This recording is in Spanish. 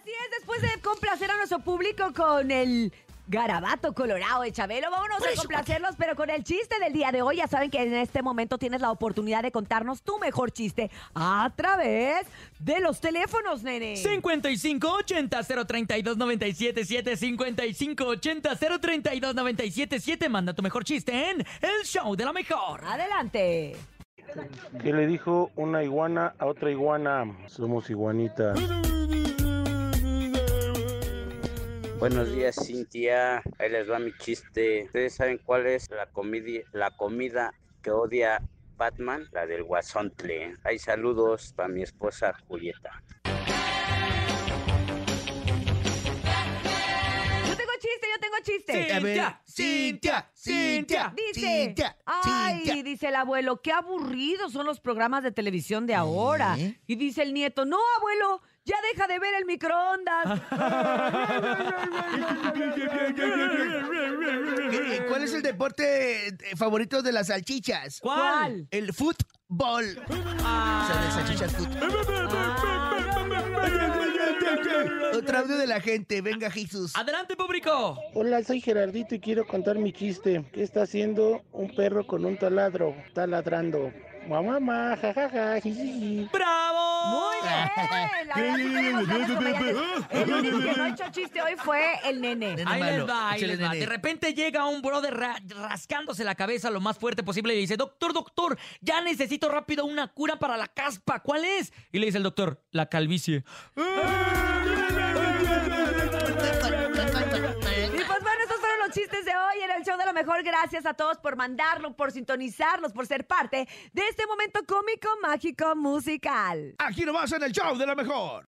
Así es, después de complacer a nuestro público con el garabato colorado de Chabelo, vámonos a complacerlos, pero con el chiste del día de hoy. Ya saben que en este momento tienes la oportunidad de contarnos tu mejor chiste a través de los teléfonos, nene. 5580-032-977, 5580-032-977. Manda tu mejor chiste en El Show de la Mejor. Adelante. ¿Qué le dijo una iguana a otra iguana? Somos iguanitas. Buenos días, Cintia. Ahí les va mi chiste. ¿Ustedes saben cuál es la, comida la comida que odia Batman? La del guasontle. Hay saludos para mi esposa Julieta. Chiste, tengo chiste. Cintia, Cintia, Cintia. Dice, Cintia, ay, Cintia. dice el abuelo, qué aburridos son los programas de televisión de ahora. ¿Eh? Y dice el nieto, no, abuelo, ya deja de ver el microondas. ¿Cuál es el deporte eh, favorito de las salchichas? ¿Cuál? El fútbol. O sea, de salchichas fut. Otro audio de la gente. Venga, Jesús. Adelante, público. Hola, soy Gerardito y quiero contar mi chiste. ¿Qué está haciendo un perro con un taladro? Está ladrando. Mamá, mamá, jajaja. ¡Bravo! Muy bien. La. El único que no ha hecho chiste hoy fue el nene. Nene Ahí malo. les va, ahí les va. De repente llega un brother ra- rascándose la cabeza lo más fuerte posible y le dice, doctor, doctor, ya necesito rápido una cura para la caspa. ¿Cuál es? Y le dice el doctor, la calvicie. Y chistes de hoy en el show de lo mejor. Gracias a todos por mandarlo, por sintonizarnos, por ser parte de este momento cómico, mágico, musical. Aquí nomás en el show de la mejor.